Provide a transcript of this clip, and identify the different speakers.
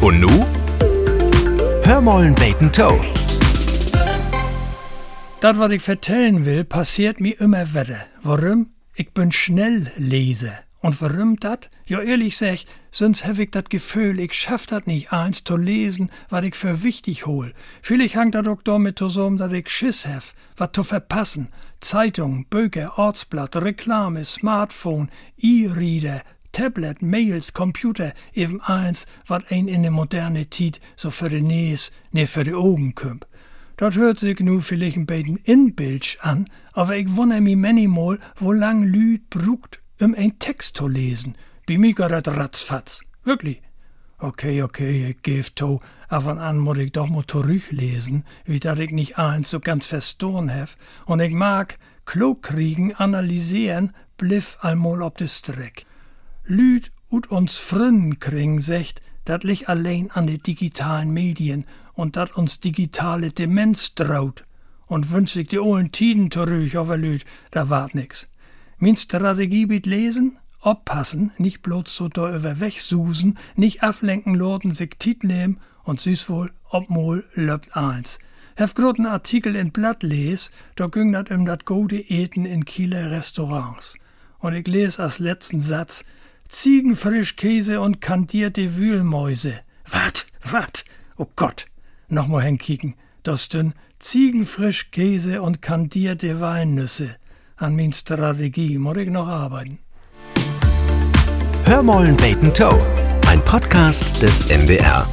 Speaker 1: Und nu? Hör mollen beten Toe.
Speaker 2: Das, was ich vertellen will, passiert mir immer wieder. Warum? Ich bin schnell lese. Und warum dat? Ja, ehrlich sag, sonst hab ich dat Gefühl, ich schaff dat nicht eins zu lesen, was ich für wichtig hol. Vielleicht hangt dat auch damit zusammen, dass ich Schiss hab, wat zu verpassen. Zeitung, Bücher, Ortsblatt, Reklame, Smartphone, E-Reader, Tablet, Mails, Computer, eben eins, wat ein in de moderne Tiet so für de Nees, ne für de Augen kümp. Dat hört sich nu vielleicht ein bisschen inbilsch an, aber ich wundere mich manchmal, wo lang Lüd brugt, um ein Text zu lesen. Bei mir geht das ratzfatz. Wirklich. Okay, okay, ich geb to, aber an muss ich doch mal zurücklesen, wie dat ich nicht eins so ganz verstoren hef. Und ich mag klug kriegen, analysieren, bliff einmal ob de Streck. Lüd ut uns Frünnen kriegen, secht, dat liegt allein an de digitalen Medien und dat uns digitale Demenz traut. Und wünsch ich die ollen Tiden zurück, aber Lüd, da wart nix. Min Strategie mit lesen, oppassen, nicht bloß so da über wegsusen, nicht aflenken loten, sich Tit nehmen und süß wohl, obmol löbt eins. Hef groten Artikel in Blatt les, da ging dat um dat gute Eten in Kieler Restaurants. Und ich les als letzten Satz, Ziegenfrischkäse und kandierte Wühlmäuse. Wat, wat? Oh Gott. Nochmal hinkicken. Das dünn Ziegenfrischkäse und kandierte Walnüsse. An min Strategie muss ich noch arbeiten.
Speaker 1: Hör mollen beten Toe. Ein Podcast des NDR.